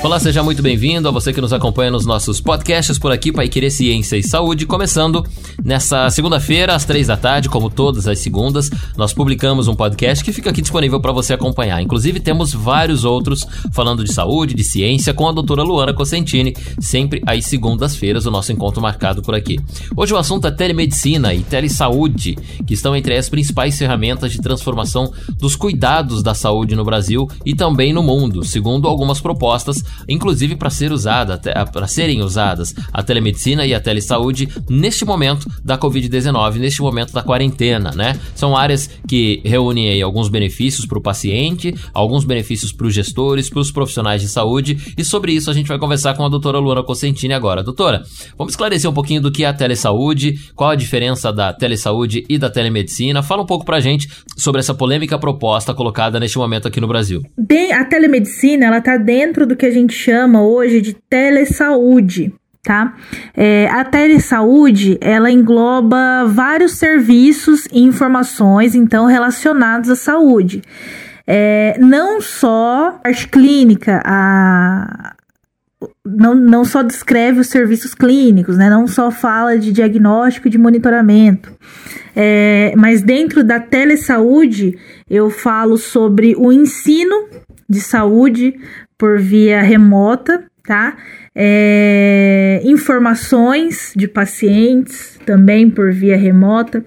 Olá, seja muito bem-vindo a você que nos acompanha nos nossos podcasts por aqui, Pai Querer Ciência e Saúde, começando nessa segunda-feira, às três da tarde, como todas as segundas, nós publicamos um podcast que fica aqui disponível para você acompanhar. Inclusive, temos vários outros falando de saúde, de ciência, com a doutora Luana Cosentini, sempre às segundas-feiras, o nosso encontro marcado por aqui. Hoje o assunto é telemedicina e telesaúde, que estão entre as principais ferramentas de transformação dos cuidados da saúde no Brasil e também no mundo, segundo algumas propostas inclusive para ser usada, para serem usadas a telemedicina e a telesaúde neste momento da Covid-19, neste momento da quarentena, né? São áreas que reúnem aí alguns benefícios para o paciente, alguns benefícios para os gestores, para os profissionais de saúde, e sobre isso a gente vai conversar com a doutora Luana Cosentini agora. Doutora, vamos esclarecer um pouquinho do que é a telesaúde, qual a diferença da telesaúde e da telemedicina. Fala um pouco para a gente sobre essa polêmica proposta colocada neste momento aqui no Brasil. Bem, a telemedicina, ela está dentro do que a gente chama hoje de telesaúde. Tá? É, a telesaúde ela engloba vários serviços e informações então relacionados à saúde. É, não só a parte clínica, a, não, não só descreve os serviços clínicos, né? não só fala de diagnóstico e de monitoramento. É, mas dentro da telesaúde eu falo sobre o ensino de saúde por via remota, tá? É, informações de pacientes também por via remota.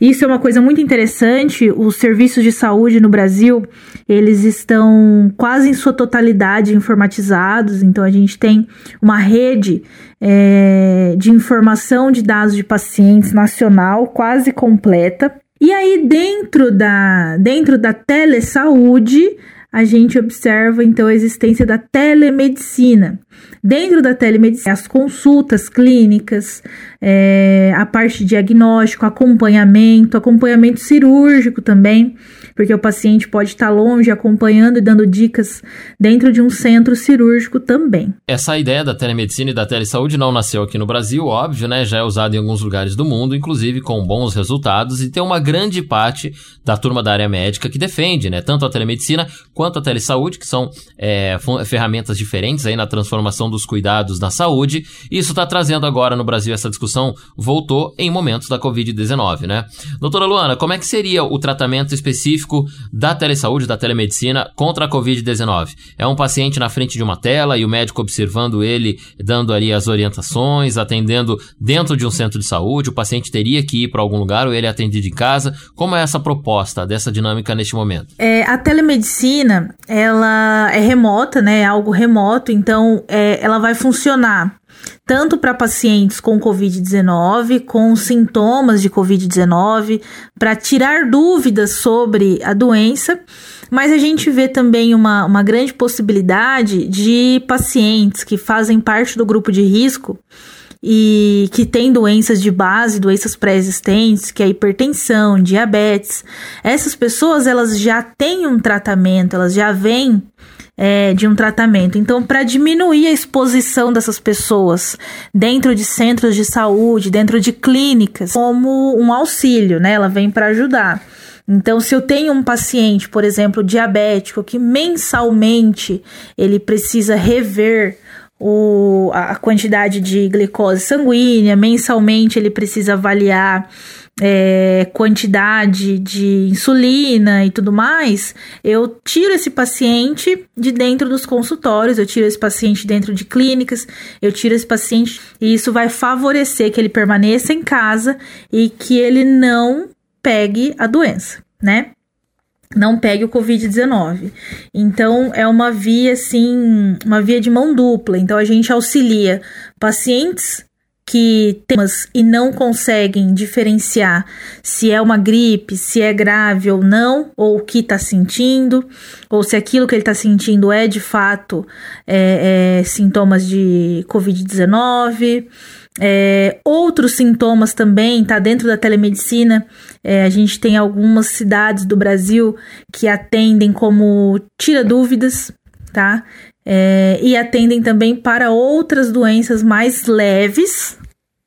Isso é uma coisa muito interessante. Os serviços de saúde no Brasil eles estão quase em sua totalidade informatizados. Então a gente tem uma rede é, de informação de dados de pacientes nacional quase completa. E aí dentro da dentro da telesaúde a gente observa então a existência da telemedicina. Dentro da telemedicina, as consultas clínicas, é, a parte de diagnóstico, acompanhamento, acompanhamento cirúrgico também porque o paciente pode estar longe acompanhando e dando dicas dentro de um centro cirúrgico também. Essa ideia da telemedicina e da telesaúde não nasceu aqui no Brasil, óbvio, né? Já é usada em alguns lugares do mundo, inclusive com bons resultados, e tem uma grande parte da turma da área médica que defende, né? Tanto a telemedicina quanto a telesaúde, que são é, ferramentas diferentes aí na transformação dos cuidados na saúde. E isso está trazendo agora no Brasil essa discussão, voltou em momentos da Covid-19, né? Doutora Luana, como é que seria o tratamento específico específico da telesaúde, da telemedicina contra a Covid-19. É um paciente na frente de uma tela e o médico observando ele, dando ali as orientações, atendendo dentro de um centro de saúde. O paciente teria que ir para algum lugar ou ele é atendido em casa. Como é essa proposta dessa dinâmica neste momento? É, a telemedicina, ela é remota, né? É algo remoto, então é, ela vai funcionar tanto para pacientes com Covid-19, com sintomas de Covid-19, para tirar dúvidas sobre a doença, mas a gente vê também uma, uma grande possibilidade de pacientes que fazem parte do grupo de risco e que têm doenças de base, doenças pré-existentes, que é hipertensão, diabetes. Essas pessoas elas já têm um tratamento, elas já vêm é, de um tratamento. Então, para diminuir a exposição dessas pessoas dentro de centros de saúde, dentro de clínicas, como um auxílio, né? Ela vem para ajudar. Então, se eu tenho um paciente, por exemplo, diabético, que mensalmente ele precisa rever o, a quantidade de glicose sanguínea, mensalmente ele precisa avaliar é, quantidade de insulina e tudo mais, eu tiro esse paciente de dentro dos consultórios, eu tiro esse paciente dentro de clínicas, eu tiro esse paciente e isso vai favorecer que ele permaneça em casa e que ele não pegue a doença, né? Não pegue o Covid-19. Então, é uma via, assim, uma via de mão dupla. Então, a gente auxilia pacientes que temas e não conseguem diferenciar se é uma gripe, se é grave ou não, ou o que está sentindo, ou se aquilo que ele está sentindo é de fato é, é, sintomas de Covid-19. É, outros sintomas também, tá dentro da telemedicina. É, a gente tem algumas cidades do Brasil que atendem como tira dúvidas, tá? É, e atendem também para outras doenças mais leves,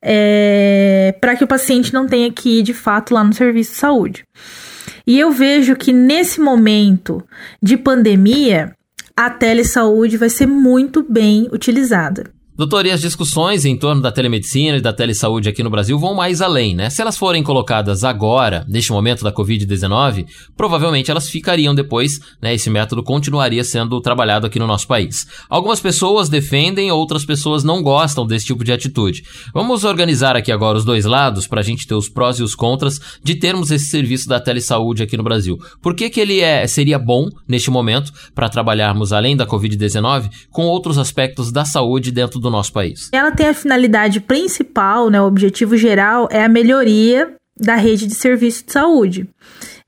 é, para que o paciente não tenha que ir de fato lá no serviço de saúde. E eu vejo que nesse momento de pandemia, a telesaúde vai ser muito bem utilizada. Doutor, e as discussões em torno da telemedicina e da telesaúde aqui no Brasil vão mais além, né? Se elas forem colocadas agora, neste momento da Covid-19, provavelmente elas ficariam depois, né? Esse método continuaria sendo trabalhado aqui no nosso país. Algumas pessoas defendem, outras pessoas não gostam desse tipo de atitude. Vamos organizar aqui agora os dois lados para a gente ter os prós e os contras de termos esse serviço da telesaúde aqui no Brasil. Por que, que ele é, seria bom neste momento para trabalharmos além da Covid-19 com outros aspectos da saúde dentro do do nosso país? Ela tem a finalidade principal, né, o objetivo geral é a melhoria da rede de serviço de saúde.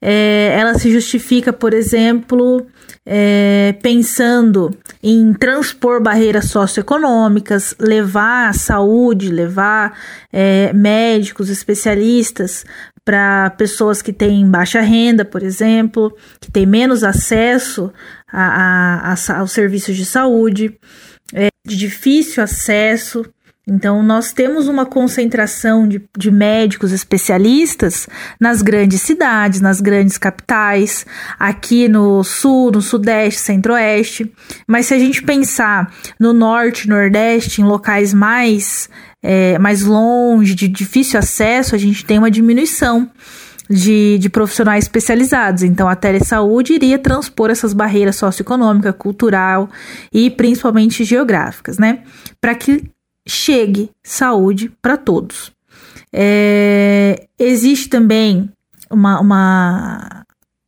É, ela se justifica, por exemplo, é, pensando em transpor barreiras socioeconômicas, levar saúde, levar é, médicos, especialistas para pessoas que têm baixa renda, por exemplo, que têm menos acesso a, a, a, aos serviços de saúde de difícil acesso. Então, nós temos uma concentração de, de médicos especialistas nas grandes cidades, nas grandes capitais, aqui no sul, no sudeste, centro-oeste. Mas se a gente pensar no norte, nordeste, em locais mais, é, mais longe, de difícil acesso, a gente tem uma diminuição de, de profissionais especializados. Então, a telesaúde iria transpor essas barreiras socioeconômica, cultural e principalmente geográficas, né? Para que chegue saúde para todos. É, existe também uma, uma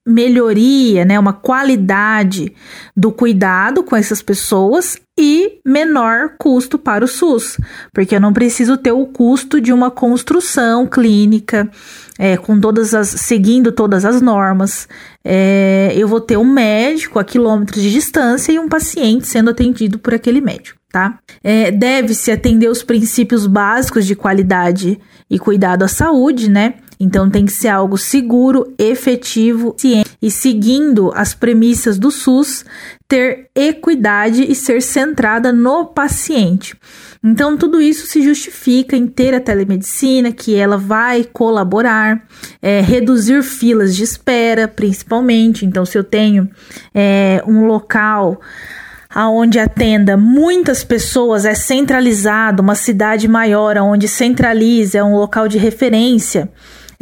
melhoria, né, uma qualidade do cuidado com essas pessoas e menor custo para o SUS, porque eu não preciso ter o custo de uma construção clínica é, com todas as seguindo todas as normas. É, eu vou ter um médico a quilômetros de distância e um paciente sendo atendido por aquele médico. Tá? É, Deve-se atender os princípios básicos de qualidade e cuidado à saúde, né? Então tem que ser algo seguro, efetivo, e seguindo as premissas do SUS, ter equidade e ser centrada no paciente. Então tudo isso se justifica em ter a telemedicina, que ela vai colaborar, é, reduzir filas de espera, principalmente. Então se eu tenho é, um local aonde atenda muitas pessoas, é centralizado, uma cidade maior, onde centraliza, é um local de referência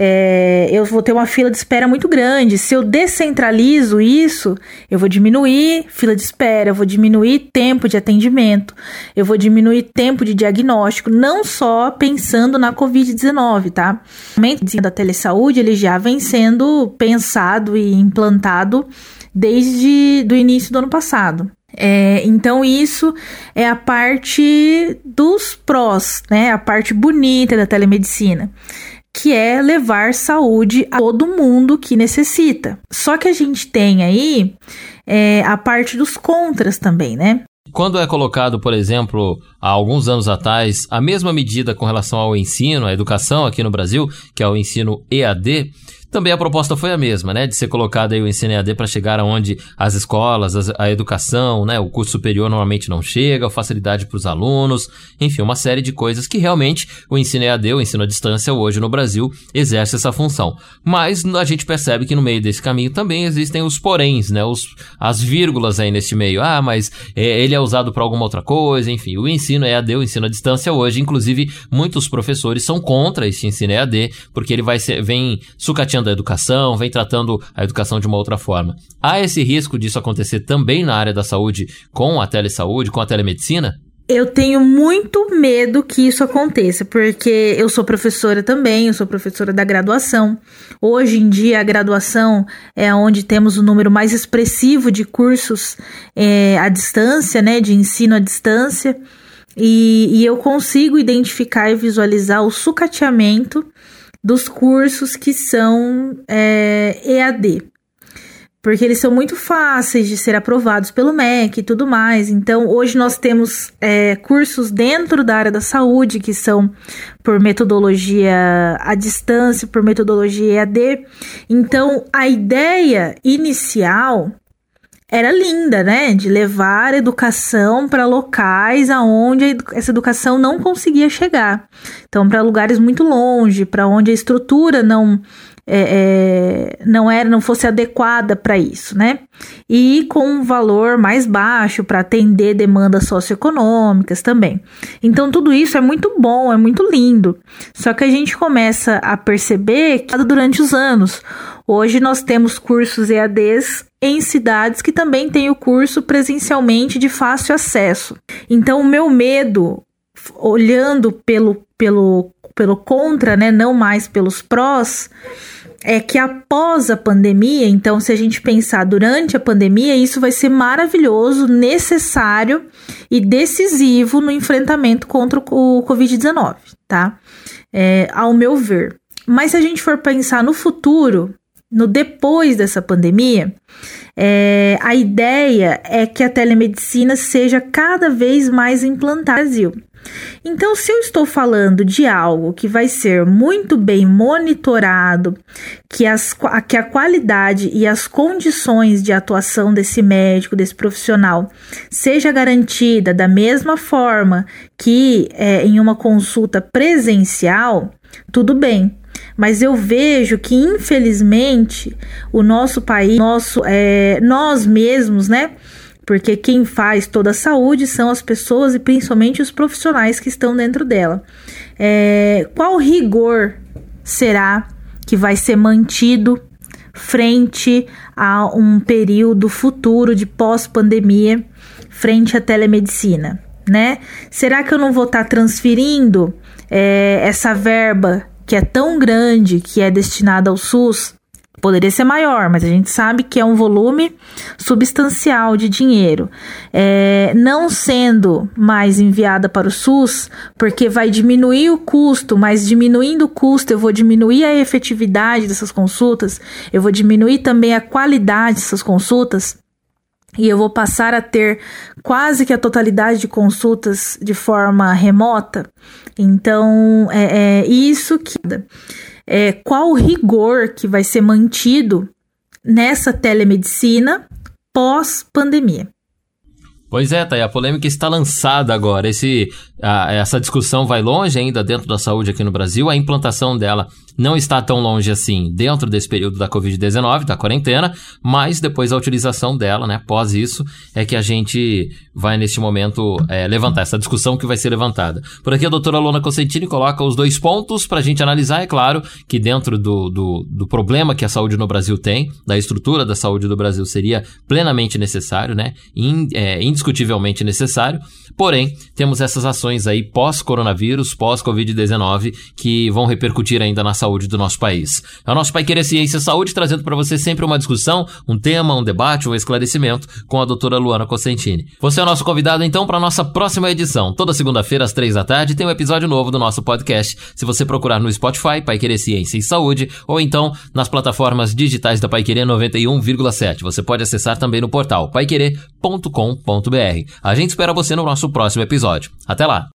é, eu vou ter uma fila de espera muito grande. Se eu descentralizo isso, eu vou diminuir fila de espera, eu vou diminuir tempo de atendimento, eu vou diminuir tempo de diagnóstico, não só pensando na Covid-19, tá? O da telesaúde ele já vem sendo pensado e implantado desde do início do ano passado. É, então, isso é a parte dos prós, né? A parte bonita da telemedicina que é levar saúde a todo mundo que necessita. Só que a gente tem aí é, a parte dos contras também, né? Quando é colocado, por exemplo, há alguns anos atrás, a mesma medida com relação ao ensino, à educação aqui no Brasil, que é o ensino EAD, também a proposta foi a mesma, né? De ser colocado aí o ensino EAD para chegar aonde as escolas, a educação, né? O curso superior normalmente não chega, facilidade para os alunos, enfim, uma série de coisas que realmente o ensino EAD, o ensino à distância hoje no Brasil, exerce essa função. Mas a gente percebe que no meio desse caminho também existem os poréns, né? Os, as vírgulas aí nesse meio. Ah, mas é, ele é usado para alguma outra coisa, enfim. O ensino EAD, o ensino à distância hoje, inclusive, muitos professores são contra esse ensino EAD, porque ele vai ser, vem sucateando da educação, vem tratando a educação de uma outra forma. Há esse risco disso acontecer também na área da saúde com a telesaúde, com a telemedicina? Eu tenho muito medo que isso aconteça, porque eu sou professora também, eu sou professora da graduação. Hoje em dia, a graduação é onde temos o número mais expressivo de cursos é, à distância, né, de ensino à distância, e, e eu consigo identificar e visualizar o sucateamento dos cursos que são é, EAD, porque eles são muito fáceis de ser aprovados pelo MEC e tudo mais. Então, hoje nós temos é, cursos dentro da área da saúde que são por metodologia à distância, por metodologia EAD. Então, a ideia inicial era linda, né? De levar educação para locais aonde essa educação não conseguia chegar. Então, para lugares muito longe, para onde a estrutura não é, é, não era, não fosse adequada para isso, né? E com um valor mais baixo para atender demandas socioeconômicas também. Então tudo isso é muito bom, é muito lindo. Só que a gente começa a perceber que durante os anos, hoje nós temos cursos EADs em cidades que também têm o curso presencialmente de fácil acesso. Então o meu medo olhando pelo pelo pelo contra, né, não mais pelos prós, é que após a pandemia, então, se a gente pensar durante a pandemia, isso vai ser maravilhoso, necessário e decisivo no enfrentamento contra o Covid-19, tá? É, ao meu ver. Mas se a gente for pensar no futuro, no depois dessa pandemia, é, a ideia é que a telemedicina seja cada vez mais implantada no Brasil. Então, se eu estou falando de algo que vai ser muito bem monitorado, que, as, que a qualidade e as condições de atuação desse médico, desse profissional, seja garantida da mesma forma que é, em uma consulta presencial, tudo bem. Mas eu vejo que, infelizmente, o nosso país, nosso, é, nós mesmos, né? porque quem faz toda a saúde são as pessoas e principalmente os profissionais que estão dentro dela. É, qual rigor será que vai ser mantido frente a um período futuro de pós-pandemia, frente à telemedicina? Né? Será que eu não vou estar tá transferindo é, essa verba que é tão grande, que é destinada ao SUS, Poderia ser maior, mas a gente sabe que é um volume substancial de dinheiro. É, não sendo mais enviada para o SUS, porque vai diminuir o custo, mas diminuindo o custo, eu vou diminuir a efetividade dessas consultas, eu vou diminuir também a qualidade dessas consultas. E eu vou passar a ter quase que a totalidade de consultas de forma remota. Então, é, é isso que é, qual o rigor que vai ser mantido nessa telemedicina pós-pandemia. Pois é, Thay, a polêmica está lançada agora. Esse, a, essa discussão vai longe ainda dentro da saúde aqui no Brasil. A implantação dela não está tão longe assim dentro desse período da Covid-19, da quarentena, mas depois a utilização dela, né, após isso, é que a gente vai neste momento é, levantar essa discussão que vai ser levantada. Por aqui a doutora Lona Cosentini coloca os dois pontos para a gente analisar. É claro que dentro do, do, do problema que a saúde no Brasil tem, da estrutura da saúde do Brasil, seria plenamente necessário, né, In, é, indiscutivelmente necessário. Porém, temos essas ações aí pós-coronavírus, pós-Covid-19, que vão repercutir ainda na saúde do nosso país. É o nosso Pai Querer Ciência Saúde, trazendo para você sempre uma discussão, um tema, um debate, um esclarecimento com a doutora Luana Cosentini. Você é o nosso convidado, então, para nossa próxima edição. Toda segunda-feira, às três da tarde, tem um episódio novo do nosso podcast. Se você procurar no Spotify, Pai Querer Ciência e Saúde, ou então nas plataformas digitais da Pai Querer 91,7. Você pode acessar também no portal paiquerer.com.br. A gente espera você no nosso próximo episódio. Até lá!